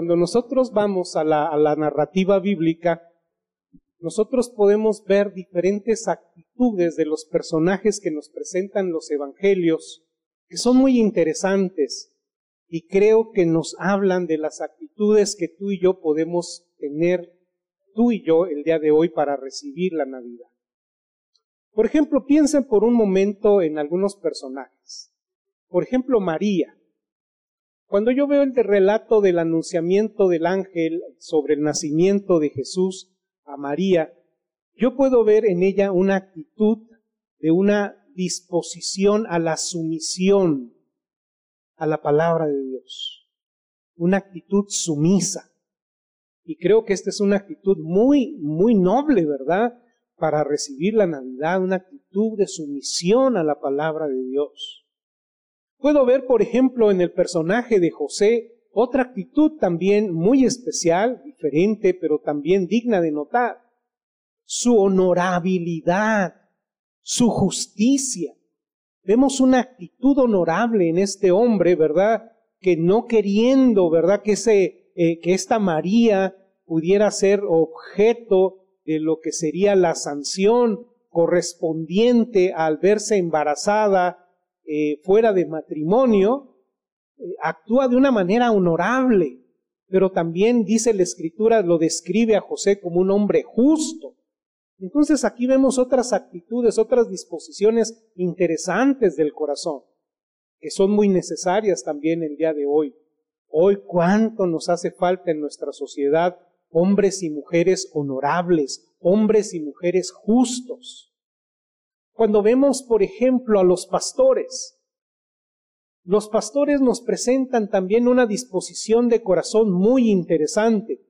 cuando nosotros vamos a la, a la narrativa bíblica, nosotros podemos ver diferentes actitudes de los personajes que nos presentan los evangelios, que son muy interesantes y creo que nos hablan de las actitudes que tú y yo podemos tener, tú y yo, el día de hoy para recibir la Navidad. Por ejemplo, piensen por un momento en algunos personajes. Por ejemplo, María. Cuando yo veo el relato del anunciamiento del ángel sobre el nacimiento de Jesús a María, yo puedo ver en ella una actitud de una disposición a la sumisión a la palabra de Dios, una actitud sumisa. Y creo que esta es una actitud muy, muy noble, ¿verdad? Para recibir la Navidad, una actitud de sumisión a la palabra de Dios. Puedo ver, por ejemplo, en el personaje de José otra actitud también muy especial, diferente, pero también digna de notar. Su honorabilidad, su justicia. Vemos una actitud honorable en este hombre, ¿verdad? Que no queriendo, ¿verdad? Que, eh, que esta María pudiera ser objeto de lo que sería la sanción correspondiente al verse embarazada eh, fuera de matrimonio, eh, actúa de una manera honorable, pero también dice la escritura, lo describe a José como un hombre justo. Entonces aquí vemos otras actitudes, otras disposiciones interesantes del corazón, que son muy necesarias también el día de hoy. Hoy cuánto nos hace falta en nuestra sociedad hombres y mujeres honorables, hombres y mujeres justos. Cuando vemos, por ejemplo, a los pastores, los pastores nos presentan también una disposición de corazón muy interesante.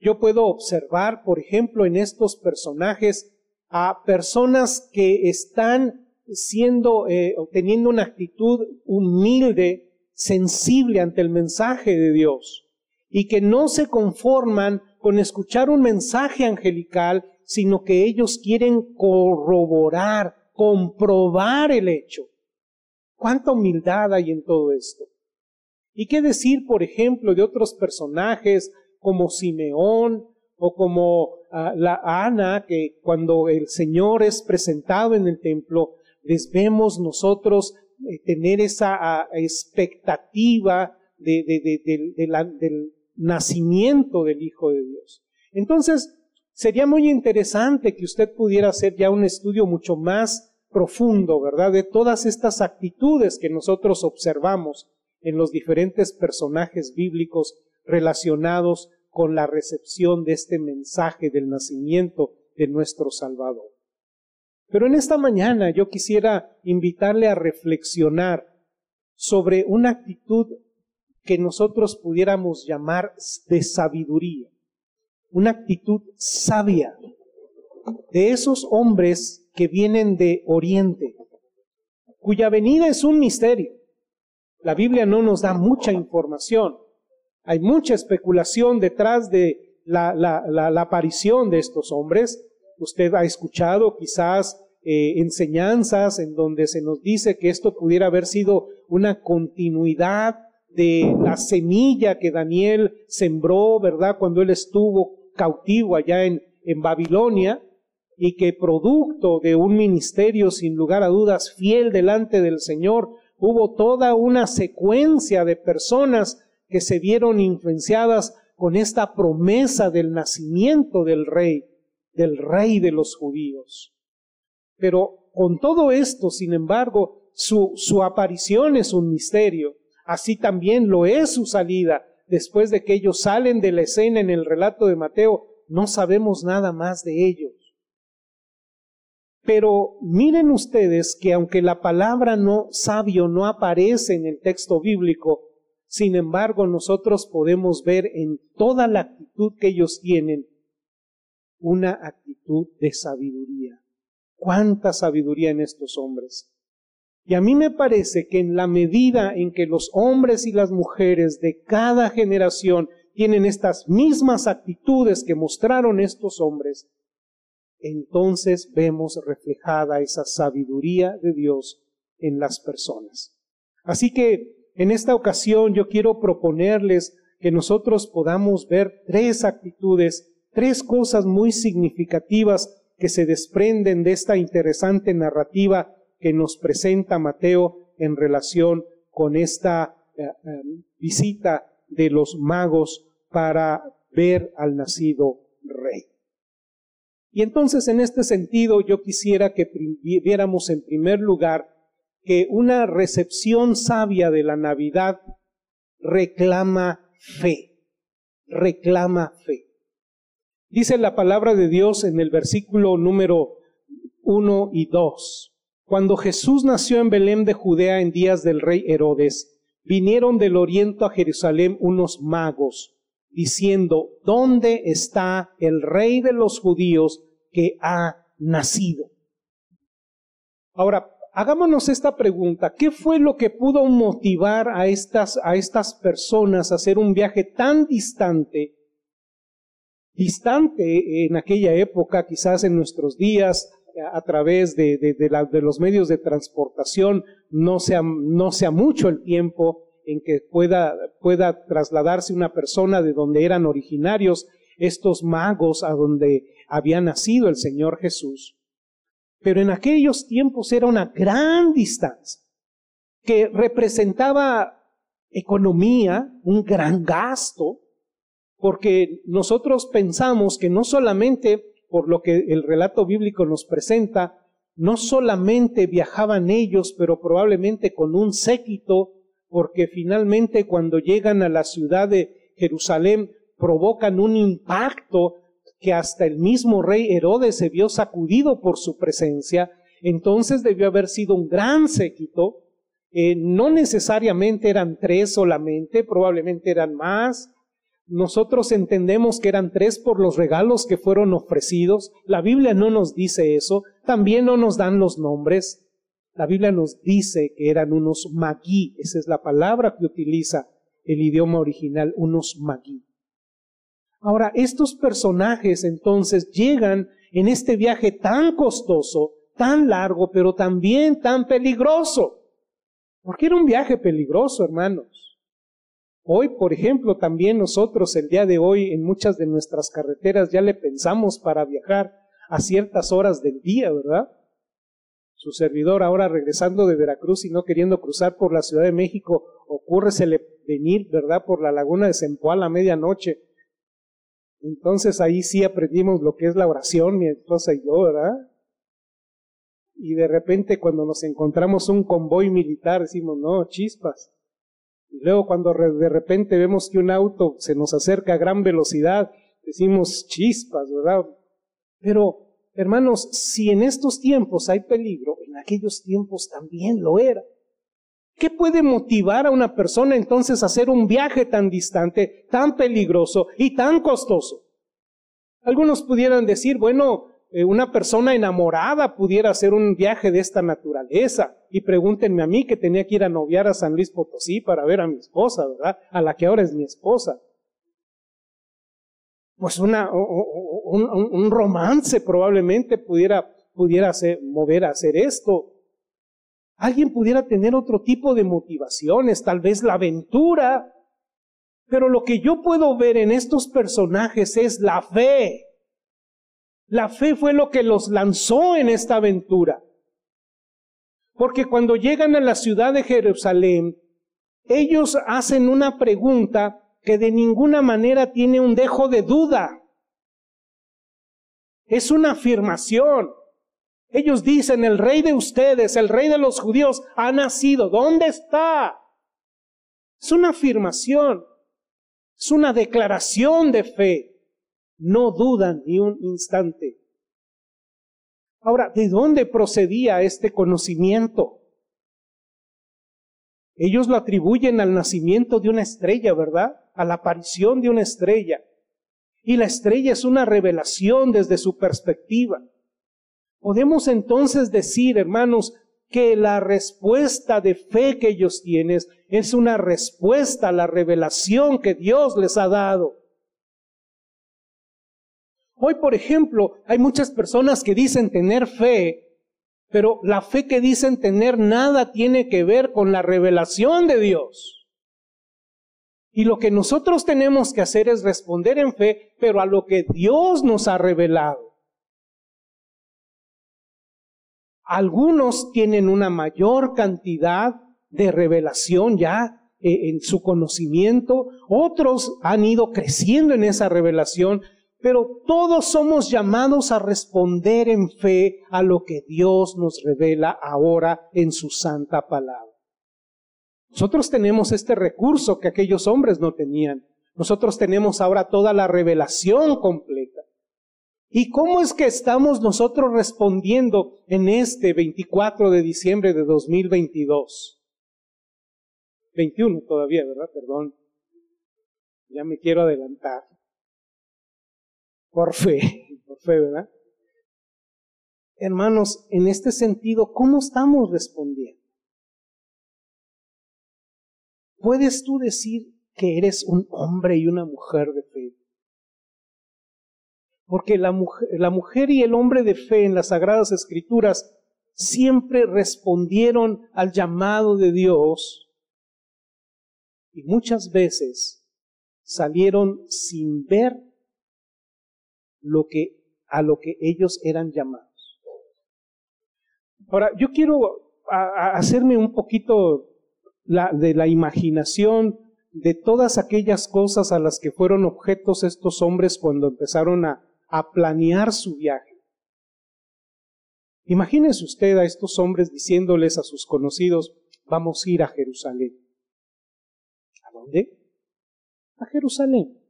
Yo puedo observar, por ejemplo, en estos personajes a personas que están siendo, eh, teniendo una actitud humilde, sensible ante el mensaje de Dios y que no se conforman con escuchar un mensaje angelical, sino que ellos quieren corroborar, comprobar el hecho. ¿Cuánta humildad hay en todo esto? ¿Y qué decir, por ejemplo, de otros personajes como Simeón o como ah, la Ana, que cuando el Señor es presentado en el templo, les vemos nosotros eh, tener esa ah, expectativa del nacimiento del Hijo de Dios. Entonces, sería muy interesante que usted pudiera hacer ya un estudio mucho más profundo, ¿verdad? De todas estas actitudes que nosotros observamos en los diferentes personajes bíblicos relacionados con la recepción de este mensaje del nacimiento de nuestro Salvador. Pero en esta mañana yo quisiera invitarle a reflexionar sobre una actitud que nosotros pudiéramos llamar de sabiduría, una actitud sabia de esos hombres que vienen de Oriente, cuya venida es un misterio. La Biblia no nos da mucha información. Hay mucha especulación detrás de la, aparición de estos hombres. Usted ha escuchado quizás eh, enseñanzas en donde se nos dice que esto pudiera haber sido una continuidad de la semilla que Daniel sembró, ¿verdad? Cuando él estuvo cautivo allá en, en Babilonia y que producto de un ministerio sin lugar a dudas fiel delante del Señor, hubo toda una secuencia de personas que se vieron influenciadas con esta promesa del nacimiento del rey, del rey de los judíos. Pero con todo esto, sin embargo, su, su aparición es un misterio. Así también lo es su salida. Después de que ellos salen de la escena en el relato de Mateo, no sabemos nada más de ellos. Pero miren ustedes que aunque la palabra no sabio no aparece en el texto bíblico, sin embargo nosotros podemos ver en toda la actitud que ellos tienen una actitud de sabiduría. Cuánta sabiduría en estos hombres. Y a mí me parece que en la medida en que los hombres y las mujeres de cada generación tienen estas mismas actitudes que mostraron estos hombres, entonces vemos reflejada esa sabiduría de Dios en las personas. Así que en esta ocasión yo quiero proponerles que nosotros podamos ver tres actitudes, tres cosas muy significativas que se desprenden de esta interesante narrativa que nos presenta Mateo en relación con esta eh, eh, visita de los magos para ver al nacido rey. Y entonces en este sentido yo quisiera que viéramos en primer lugar que una recepción sabia de la Navidad reclama fe, reclama fe. Dice la palabra de Dios en el versículo número 1 y 2. Cuando Jesús nació en Belén de Judea en días del rey Herodes, vinieron del oriente a Jerusalén unos magos, diciendo, ¿dónde está el rey de los judíos que ha nacido? Ahora, hagámonos esta pregunta. ¿Qué fue lo que pudo motivar a estas, a estas personas a hacer un viaje tan distante distante en aquella época, quizás en nuestros días, a través de, de, los medios de transportación, no sea, no sea mucho el tiempo en que pueda, pueda trasladarse una persona de donde eran originarios estos magos a donde había nacido el Señor Jesús. Pero en aquellos tiempos era una gran distancia que representaba economía, un gran gasto, porque nosotros pensamos que no solamente, por lo que el relato bíblico nos presenta, no solamente viajaban ellos, pero probablemente con un séquito, porque finalmente cuando llegan a la ciudad de Jerusalén provocan un impacto que hasta el mismo rey Herodes se vio sacudido por su presencia, entonces debió haber sido un gran séquito, eh, no necesariamente eran tres solamente, probablemente eran más, nosotros entendemos que eran tres por los regalos que fueron ofrecidos. La Biblia no nos dice eso. También no nos dan los nombres. La Biblia nos dice que eran unos magí. Esa es la palabra que utiliza el idioma original, unos magí. Ahora, estos personajes entonces llegan en este viaje tan costoso, tan largo, pero también tan peligroso. Porque era un viaje peligroso, hermanos. Hoy, por ejemplo, también nosotros el día de hoy en muchas de nuestras carreteras ya le pensamos para viajar a ciertas horas del día, ¿verdad? Su servidor ahora regresando de Veracruz y no queriendo cruzar por la Ciudad de México, ocurresele venir, ¿verdad? Por la laguna de Sempoal a medianoche. Entonces ahí sí aprendimos lo que es la oración, mi esposa y yo, ¿verdad? Y de repente cuando nos encontramos un convoy militar decimos, no, chispas. Y luego cuando de repente vemos que un auto se nos acerca a gran velocidad, decimos chispas, ¿verdad? Pero, hermanos, si en estos tiempos hay peligro, en aquellos tiempos también lo era. ¿Qué puede motivar a una persona entonces a hacer un viaje tan distante, tan peligroso y tan costoso? Algunos pudieran decir, bueno, eh, una persona enamorada pudiera hacer un viaje de esta naturaleza. Y pregúntenme a mí que tenía que ir a noviar a San Luis Potosí para ver a mi esposa, ¿verdad? A la que ahora es mi esposa. Pues una, un, romance probablemente pudiera, pudiera mover a hacer esto. Alguien pudiera tener otro tipo de motivaciones, tal vez la aventura. Pero lo que yo puedo ver en estos personajes es la fe. La fe fue lo que los lanzó en esta aventura. Porque cuando llegan a la ciudad de Jerusalén, ellos hacen una pregunta que de ninguna manera tiene un dejo de duda. Es una afirmación. Ellos dicen, el rey de ustedes, el rey de los judíos, ha nacido. ¿Dónde está? Es una afirmación. Es una declaración de fe no dudan ni un instante. Ahora, ¿de dónde procedía este conocimiento? Ellos lo atribuyen al nacimiento de una estrella, ¿verdad? A la aparición de una estrella. Y la estrella es una revelación desde su perspectiva. Podemos entonces decir, hermanos, que la respuesta de fe que ellos tienen es una respuesta a la revelación que Dios les ha dado. Hoy, por ejemplo, hay muchas personas que dicen tener fe, pero la fe que dicen tener nada tiene que ver con la revelación de Dios. Y lo que nosotros tenemos que hacer es responder en fe, pero a lo que Dios nos ha revelado. Algunos tienen una mayor cantidad de revelación ya eh, en su conocimiento, otros han ido creciendo en esa revelación, pero todos somos llamados a responder en fe a lo que Dios nos revela ahora en su santa palabra. Nosotros tenemos este recurso que aquellos hombres no tenían. Nosotros tenemos ahora toda la revelación completa. ¿Y cómo es que estamos nosotros respondiendo en este 24 de diciembre de 2022? 21 todavía, ¿verdad? Perdón. Ya me quiero adelantar. Por fe, por fe, ¿verdad? Hermanos, en este sentido, ¿cómo estamos respondiendo? ¿Puedes tú decir que eres un hombre y una mujer de fe? Porque la mujer, la mujer y el hombre de fe en las Sagradas Escrituras siempre respondieron al llamado de Dios y muchas veces salieron sin ver lo que a lo que ellos eran llamados. Ahora, yo quiero hacerme un poquito de la imaginación de todas aquellas cosas a las que fueron objetos estos hombres cuando empezaron a, a planear su viaje. Imagínese usted a estos hombres diciéndoles a sus conocidos, vamos a ir a Jerusalén. ¿A dónde? A Jerusalén.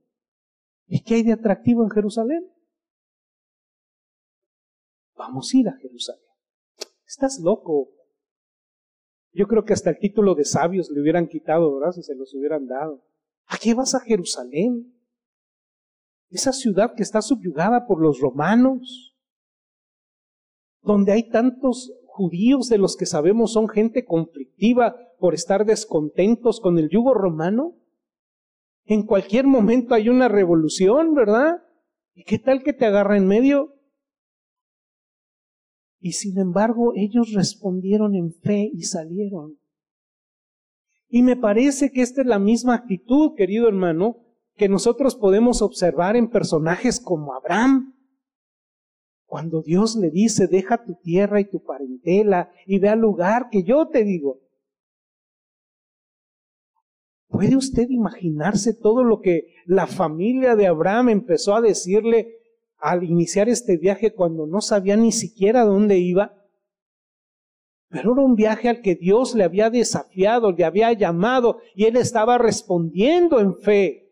¿Y qué hay de atractivo en Jerusalén? Vamos a ir a Jerusalén. Estás loco. Yo creo que hasta el título de sabios le hubieran quitado, ¿verdad? Si se los hubieran dado. ¿A qué vas a Jerusalén? Esa ciudad que está subyugada por los romanos, donde hay tantos judíos de los que sabemos son gente conflictiva por estar descontentos con el yugo romano. En cualquier momento hay una revolución, ¿verdad? ¿Y qué tal que te agarra en medio? Y sin embargo ellos respondieron en fe y salieron. Y me parece que esta es la misma actitud, querido hermano, que nosotros podemos observar en personajes como Abraham. Cuando Dios le dice, deja tu tierra y tu parentela y ve al lugar que yo te digo. ¿Puede usted imaginarse todo lo que la familia de Abraham empezó a decirle al iniciar este viaje cuando no sabía ni siquiera dónde iba. Pero era un viaje al que Dios le había desafiado, le había llamado y él estaba respondiendo en fe.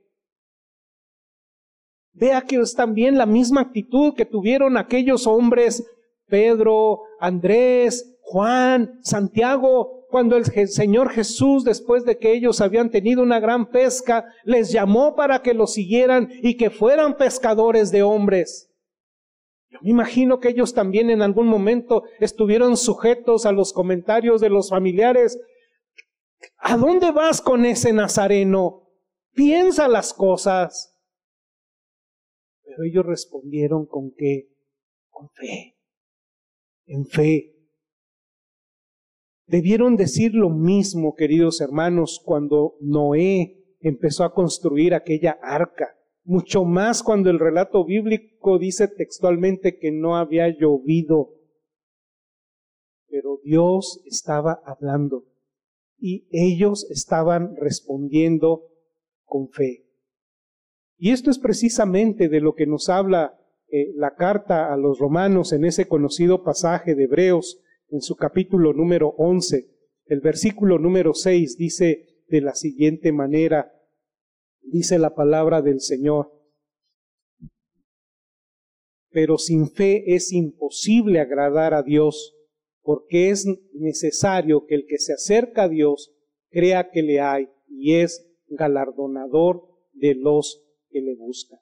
Vea que es también la misma actitud que tuvieron aquellos hombres, Pedro, Andrés, Juan, Santiago, cuando el Señor Jesús, después de que ellos habían tenido una gran pesca, les llamó para que lo siguieran y que fueran pescadores de hombres. Yo me imagino que ellos también en algún momento estuvieron sujetos a los comentarios de los familiares. ¿A dónde vas con ese nazareno? Piensa las cosas. Pero ellos respondieron con qué? Con fe. En fe. Debieron decir lo mismo, queridos hermanos, cuando Noé empezó a construir aquella arca. Mucho más cuando el relato bíblico dice textualmente que no había llovido. Pero Dios estaba hablando y ellos estaban respondiendo con fe. Y esto es precisamente de lo que nos habla eh, la carta a los romanos en ese conocido pasaje de Hebreos en su capítulo número 11. El versículo número 6 dice de la siguiente manera, dice la palabra del Señor. Pero sin fe es imposible agradar a Dios, porque es necesario que el que se acerca a Dios crea que le hay y es galardonador de los que le buscan.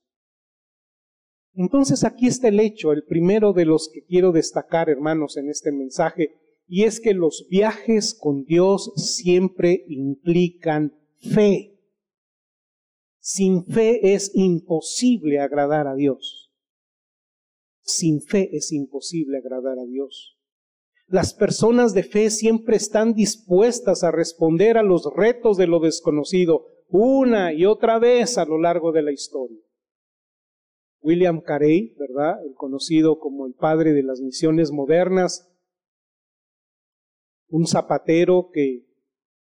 Entonces aquí está el hecho, el primero de los que quiero destacar, hermanos, en este mensaje, y es que los viajes con Dios siempre implican fe. Sin fe es imposible agradar a Dios. Sin fe es imposible agradar a Dios. Las personas de fe siempre están dispuestas a responder a los retos de lo desconocido, una y otra vez a lo largo de la historia. William Carey, ¿verdad? El conocido como el padre de las misiones modernas, un zapatero que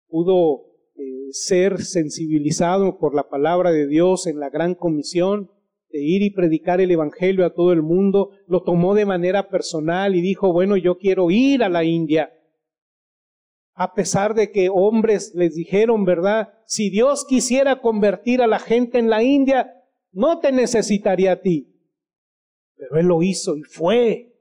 pudo eh, ser sensibilizado por la palabra de Dios en la gran comisión de ir y predicar el Evangelio a todo el mundo, lo tomó de manera personal y dijo, bueno, yo quiero ir a la India. A pesar de que hombres les dijeron, ¿verdad? Si Dios quisiera convertir a la gente en la India, no te necesitaría a ti. Pero Él lo hizo y fue.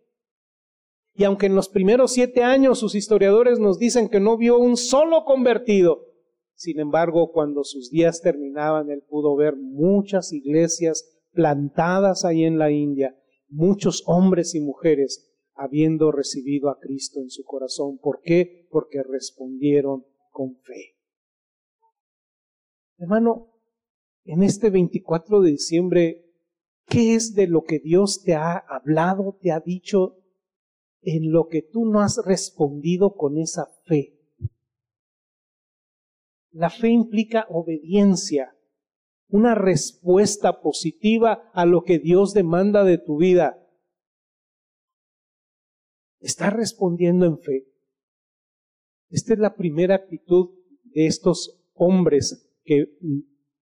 Y aunque en los primeros siete años sus historiadores nos dicen que no vio un solo convertido, sin embargo, cuando sus días terminaban, él pudo ver muchas iglesias plantadas ahí en la India, muchos hombres y mujeres habiendo recibido a Cristo en su corazón. ¿Por qué? Porque respondieron con fe. Hermano, en este 24 de diciembre, ¿qué es de lo que Dios te ha hablado, te ha dicho en lo que tú no has respondido con esa fe. La fe implica obediencia, una respuesta positiva a lo que Dios demanda de tu vida. ¿Estás respondiendo en fe? Esta es la primera actitud de estos hombres que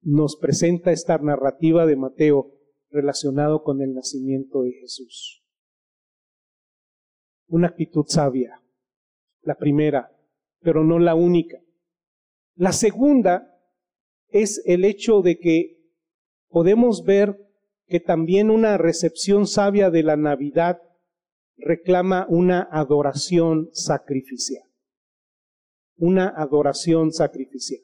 nos presenta esta narrativa de Mateo relacionado con el nacimiento de Jesús una actitud sabia. La primera, pero no la única. La segunda es el hecho de que podemos ver que también una recepción sabia de la Navidad reclama una adoración sacrificial. Una adoración sacrificial.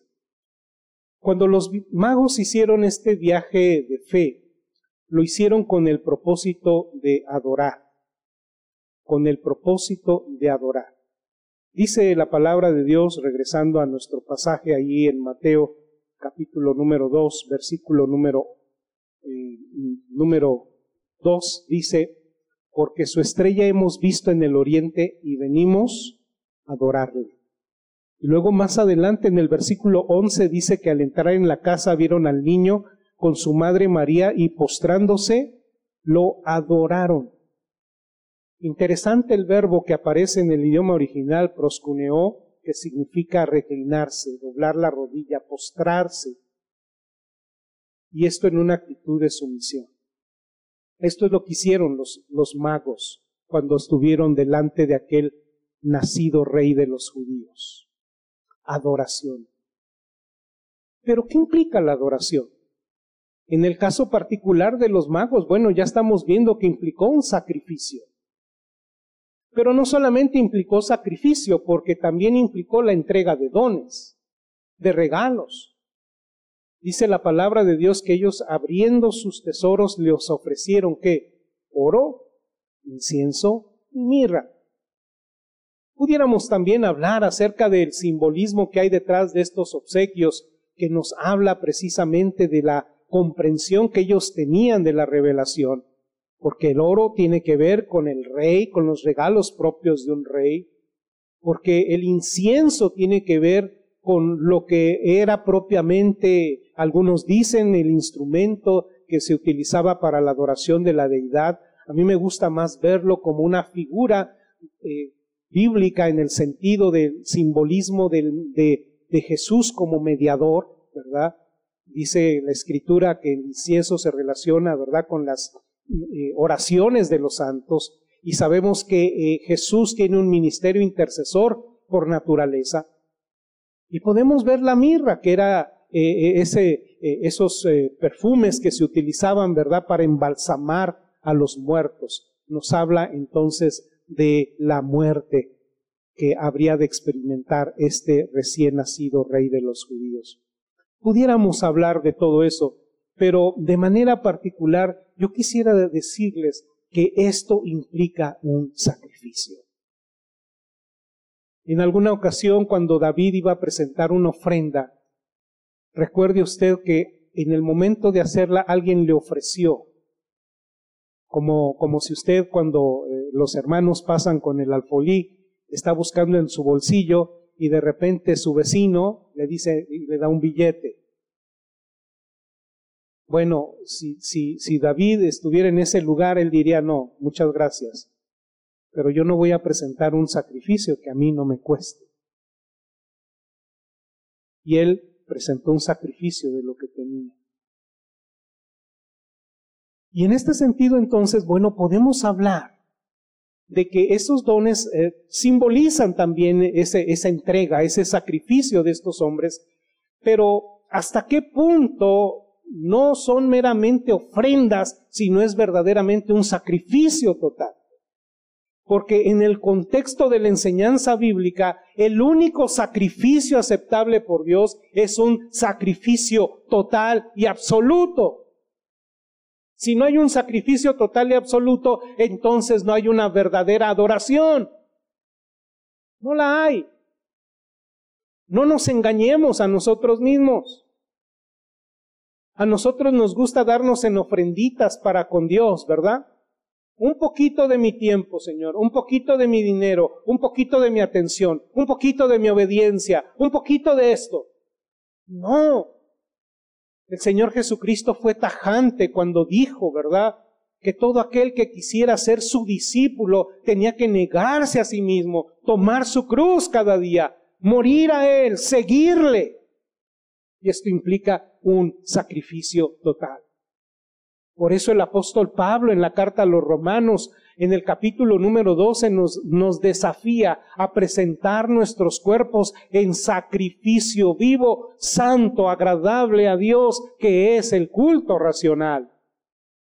Cuando los magos hicieron este viaje de fe, lo hicieron con el propósito de adorar con el propósito de adorar. Dice la palabra de Dios, regresando a nuestro pasaje allí en Mateo capítulo número 2, versículo número, eh, número 2, dice, porque su estrella hemos visto en el oriente y venimos a adorarle. Luego más adelante en el versículo 11 dice que al entrar en la casa vieron al niño con su madre María y postrándose lo adoraron. Interesante el verbo que aparece en el idioma original, proscuneo, que significa reclinarse, doblar la rodilla, postrarse. Y esto en una actitud de sumisión. Esto es lo que hicieron los, los magos cuando estuvieron delante de aquel nacido rey de los judíos. Adoración. Pero ¿qué implica la adoración? En el caso particular de los magos, bueno, ya estamos viendo que implicó un sacrificio. Pero no solamente implicó sacrificio, porque también implicó la entrega de dones, de regalos. Dice la palabra de Dios que ellos abriendo sus tesoros les ofrecieron qué? Oro, incienso y mirra. Pudiéramos también hablar acerca del simbolismo que hay detrás de estos obsequios, que nos habla precisamente de la comprensión que ellos tenían de la revelación porque el oro tiene que ver con el rey, con los regalos propios de un rey, porque el incienso tiene que ver con lo que era propiamente, algunos dicen, el instrumento que se utilizaba para la adoración de la deidad. A mí me gusta más verlo como una figura eh, bíblica en el sentido del simbolismo de, Jesús como mediador, ¿verdad? Dice la escritura que el incienso se relaciona, ¿verdad?, con las eh, oraciones de los santos y sabemos que eh, Jesús tiene un ministerio intercesor por naturaleza. Y podemos ver la mirra, que era eh, ese, esos perfumes que se utilizaban, ¿verdad?, para embalsamar a los muertos. Nos habla entonces de la muerte que habría de experimentar este recién nacido rey de los judíos. Pudiéramos hablar de todo eso, pero de manera particular yo quisiera decirles que esto implica un sacrificio. En alguna ocasión, cuando David iba a presentar una ofrenda, recuerde usted que en el momento de hacerla alguien le ofreció, como, como si usted cuando eh, los hermanos pasan con el alfolí, está buscando en su bolsillo y de repente su vecino le dice y le da un billete Bueno, si, si, si David estuviera en ese lugar, él diría, no, muchas gracias, pero yo no voy a presentar un sacrificio que a mí no me cueste. Y él presentó un sacrificio de lo que tenía. Y en este sentido, entonces, bueno, podemos hablar de que esos dones eh, simbolizan también esa entrega, ese sacrificio de estos hombres, pero hasta qué punto no son meramente ofrendas, sino es verdaderamente un sacrificio total. Porque en el contexto de la enseñanza bíblica, el único sacrificio aceptable por Dios es un sacrificio total y absoluto. Si no hay un sacrificio total y absoluto, entonces no hay una verdadera adoración. No la hay. No nos engañemos a nosotros mismos. A nosotros nos gusta darnos en ofrenditas para con Dios, ¿verdad? Un poquito de mi tiempo, Señor, un poquito de mi dinero, un poquito de mi atención, un poquito de mi obediencia, un poquito de esto. No, el Señor Jesucristo fue tajante cuando dijo, ¿verdad? Que todo aquel que quisiera ser su discípulo tenía que negarse a sí mismo, tomar su cruz cada día, morir a Él, seguirle. Y esto implica un sacrificio total. Por eso el apóstol Pablo en la carta a los romanos, en el capítulo número 12, nos, desafía a presentar nuestros cuerpos en sacrificio vivo, santo, agradable a Dios, que es el culto racional.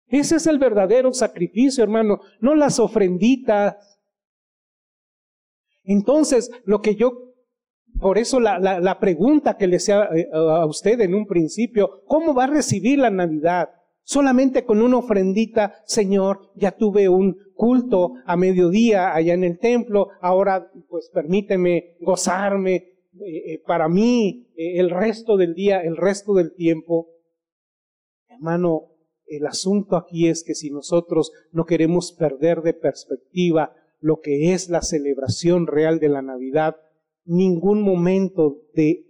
Ese es el verdadero sacrificio, hermano, no las ofrenditas. Entonces, lo que yo por eso la, la, pregunta que le hacía eh, a usted en un principio, ¿cómo va a recibir la Navidad? Solamente con una ofrendita, Señor, ya tuve un culto a mediodía allá en el templo, ahora pues permíteme gozarme eh, eh, para mí eh, el resto del día, el resto del tiempo. Hermano, el asunto aquí es que si nosotros no queremos perder de perspectiva lo que es la celebración real de la Navidad, ningún momento de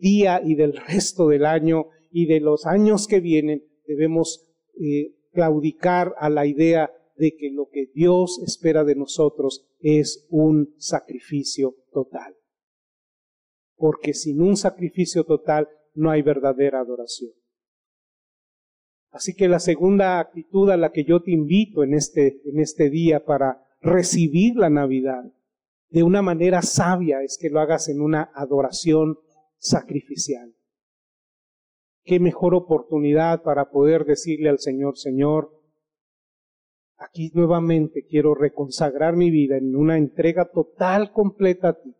día y del resto del año y de los años que vienen debemos eh, claudicar a la idea de que lo que Dios espera de nosotros es un sacrificio total. Porque sin un sacrificio total no hay verdadera adoración. Así que la segunda actitud a la que yo te invito en este, en este día para recibir la Navidad de una manera sabia es que lo hagas en una adoración sacrificial qué mejor oportunidad para poder decirle al Señor, Señor, aquí nuevamente quiero reconsagrar mi vida en una entrega total, completa a ti.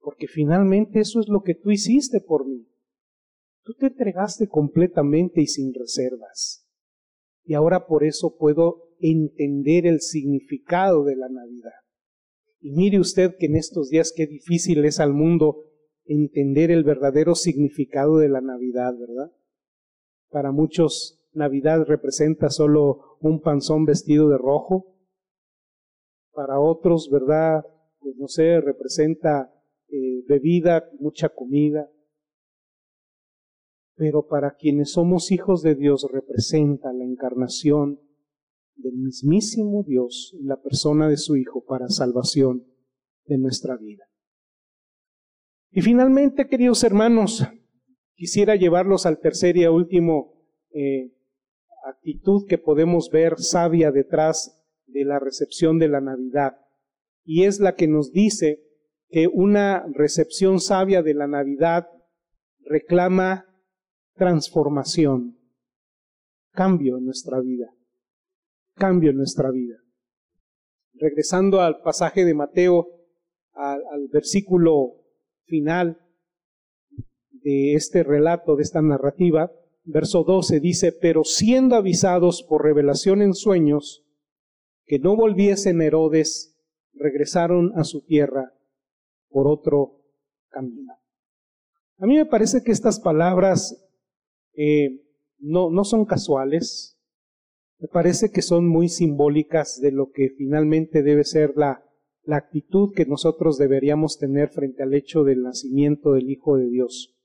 Porque finalmente eso es lo que tú hiciste por mí. Tú te entregaste completamente y sin reservas. Y ahora por eso puedo entender el significado de la Navidad. Y mire usted que en estos días qué difícil es al mundo entender el verdadero significado de la Navidad, ¿verdad? Para muchos, Navidad representa solo un panzón vestido de rojo. Para otros, ¿verdad? Pues no sé, representa eh, bebida, mucha comida. Pero para quienes somos hijos de Dios representa la encarnación del mismísimo Dios en la persona de su Hijo para salvación de nuestra vida. Y finalmente, queridos hermanos, quisiera llevarlos al tercer y último eh, actitud que podemos ver sabia detrás de la recepción de la Navidad. Y es la que nos dice que una recepción sabia de la Navidad reclama transformación, cambio en nuestra vida, cambio en nuestra vida. Regresando al pasaje de Mateo, al, al versículo final de este relato, de esta narrativa, verso 12 dice, pero siendo avisados por revelación en sueños que no volviesen Herodes, regresaron a su tierra por otro camino. A mí me parece que estas palabras eh, no, no son casuales, me parece que son muy simbólicas de lo que finalmente debe ser la la actitud que nosotros deberíamos tener frente al hecho del nacimiento del Hijo de Dios.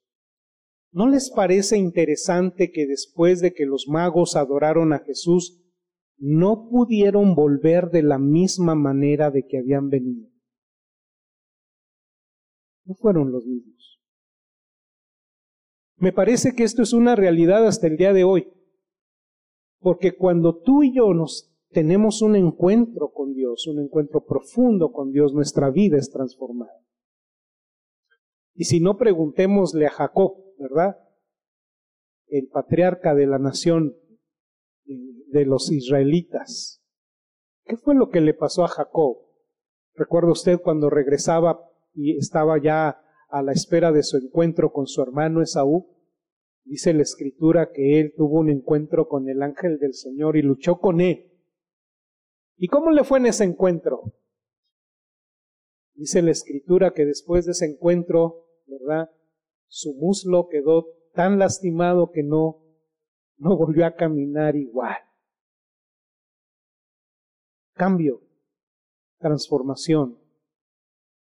¿No les parece interesante que después de que los magos adoraron a Jesús, no pudieron volver de la misma manera de que habían venido? No fueron los mismos. Me parece que esto es una realidad hasta el día de hoy. Porque cuando tú y yo nos tenemos un encuentro Un encuentro profundo con Dios, nuestra vida es transformada. Y si no, preguntémosle a Jacob, ¿verdad? El patriarca de la nación de los israelitas. ¿Qué fue lo que le pasó a Jacob? Recuerda usted cuando regresaba y estaba ya a la espera de su encuentro con su hermano Esaú. Dice la escritura que él tuvo un encuentro con el ángel del Señor y luchó con él. ¿Y cómo le fue en ese encuentro? Dice la escritura que después de ese encuentro, ¿verdad? Su muslo quedó tan lastimado que no, no volvió a caminar igual. Cambio, transformación.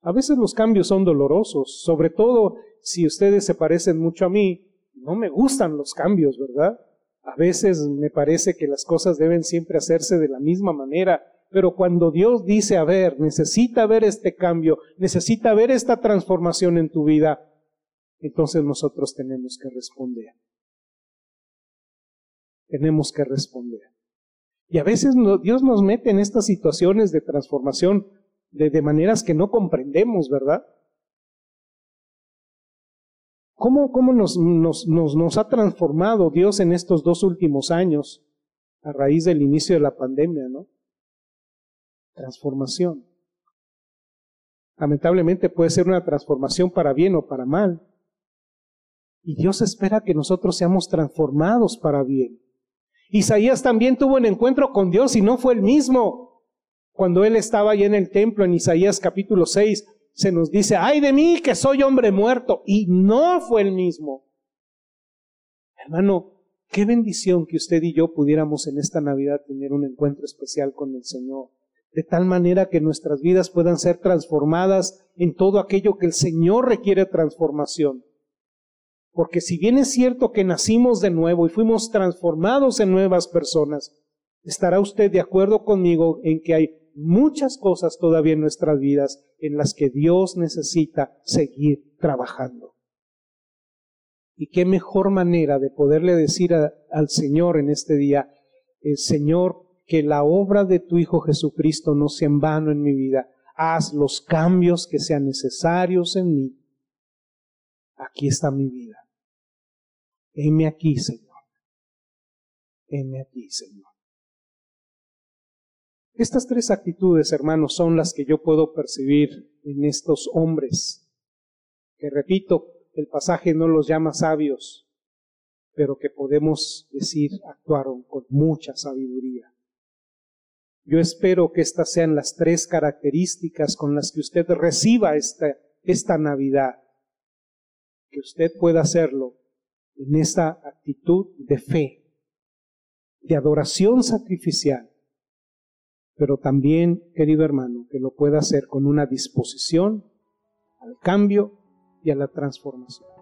A veces los cambios son dolorosos, sobre todo si ustedes se parecen mucho a mí. No me gustan los cambios, ¿verdad? A veces me parece que las cosas deben siempre hacerse de la misma manera, pero cuando Dios dice, a ver, necesita ver este cambio, necesita ver esta transformación en tu vida, entonces nosotros tenemos que responder. Tenemos que responder. Y a veces Dios nos mete en estas situaciones de transformación de, de maneras que no comprendemos, ¿verdad? ¿Cómo, cómo nos, nos, nos, ha transformado Dios en estos dos últimos años a raíz del inicio de la pandemia, ¿no? Transformación. Lamentablemente puede ser una transformación para bien o para mal. Y Dios espera que nosotros seamos transformados para bien. Isaías también tuvo un encuentro con Dios y no fue el mismo. Cuando él estaba ahí en el templo en Isaías capítulo 6, se nos dice, ay de mí que soy hombre muerto. Y no fue el mismo. Hermano, qué bendición que usted y yo pudiéramos en esta Navidad tener un encuentro especial con el Señor. De tal manera que nuestras vidas puedan ser transformadas en todo aquello que el Señor requiere transformación. Porque si bien es cierto que nacimos de nuevo y fuimos transformados en nuevas personas, estará usted de acuerdo conmigo en que hay muchas cosas todavía en nuestras vidas en las que Dios necesita seguir trabajando. Y qué mejor manera de poderle decir al Señor en este día, el Señor, que la obra de tu Hijo Jesucristo no sea en vano en mi vida. Haz los cambios que sean necesarios en mí. Aquí está mi vida. Heme aquí, Señor. Heme aquí, Señor. Estas tres actitudes, hermanos, son las que yo puedo percibir en estos hombres, que repito, el pasaje no los llama sabios, pero que podemos decir actuaron con mucha sabiduría. Yo espero que estas sean las tres características con las que usted reciba esta, esta Navidad, que usted pueda hacerlo en esta actitud de fe, de adoración sacrificial, pero también, querido hermano, que lo pueda hacer con una disposición al cambio y a la transformación.